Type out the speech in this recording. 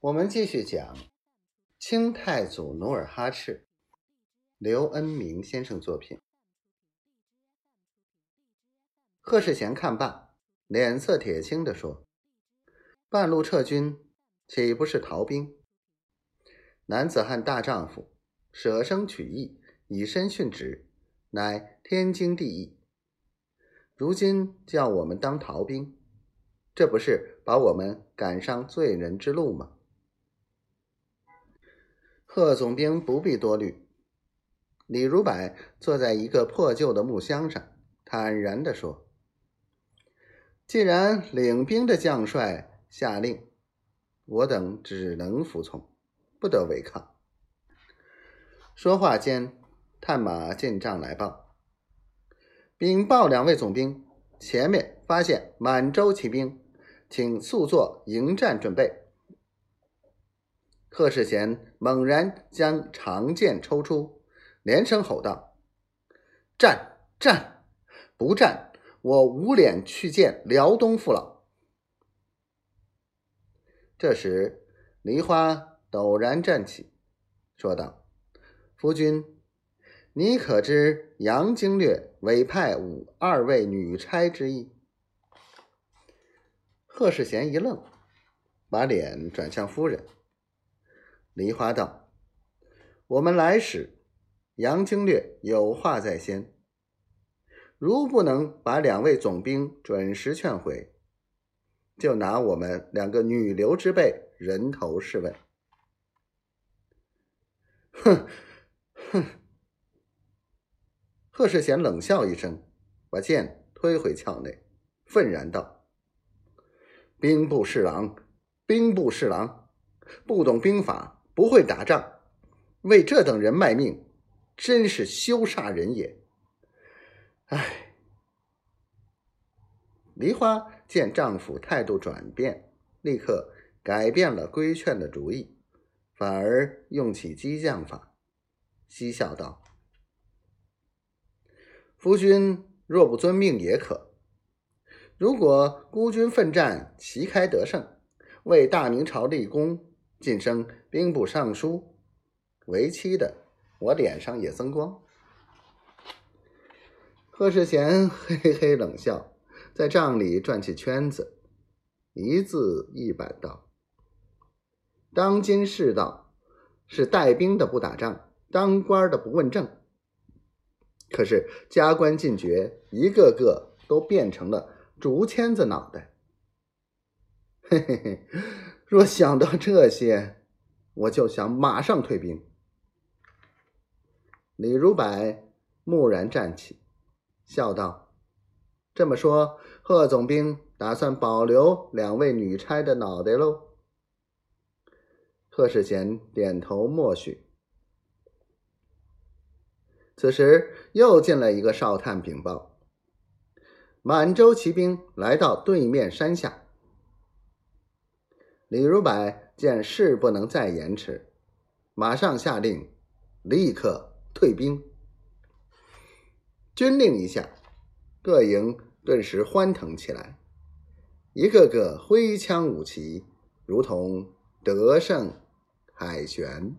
我们继续讲清太祖努尔哈赤，刘恩明先生作品。贺世贤看罢，脸色铁青地说：“半路撤军，岂不是逃兵？男子汉大丈夫，舍生取义，以身殉职，乃天经地义。如今叫我们当逃兵，这不是把我们赶上罪人之路吗？”贺总兵不必多虑。李如柏坐在一个破旧的木箱上，坦然地说：“既然领兵的将帅下令，我等只能服从，不得违抗。”说话间，探马进帐来报：“禀报两位总兵，前面发现满洲骑兵，请速做迎战准备。”贺世贤猛然将长剑抽出，连声吼道：“战！战！不战，我无脸去见辽东父老。”这时，梨花陡然站起，说道：“夫君，你可知杨经略委派五二位女差之意？”贺世贤一愣，把脸转向夫人。梨花道：“我们来使杨经略有话在先，如不能把两位总兵准时劝回，就拿我们两个女流之辈人头试问。”哼哼！贺世贤冷笑一声，把剑推回鞘内，愤然道：“兵部侍郎，兵部侍郎，不懂兵法！”不会打仗，为这等人卖命，真是羞煞人也。唉，梨花见丈夫态度转变，立刻改变了规劝的主意，反而用起激将法，嬉笑道：“夫君若不遵命也可。如果孤军奋战，旗开得胜，为大明朝立功。”晋升兵部尚书，为妻的，我脸上也增光。贺世贤嘿嘿冷笑，在帐里转起圈子，一字一板道：“当今世道是带兵的不打仗，当官的不问政。可是加官进爵，一个个都变成了竹签子脑袋。”嘿嘿嘿。若想到这些，我就想马上退兵。李如柏蓦然站起，笑道：“这么说，贺总兵打算保留两位女差的脑袋喽？”贺世贤点头默许。此时又进来一个哨探禀报：满洲骑兵来到对面山下。李如柏见事不能再延迟，马上下令，立刻退兵。军令一下，各营顿时欢腾起来，一个个挥枪舞旗，如同得胜凯旋。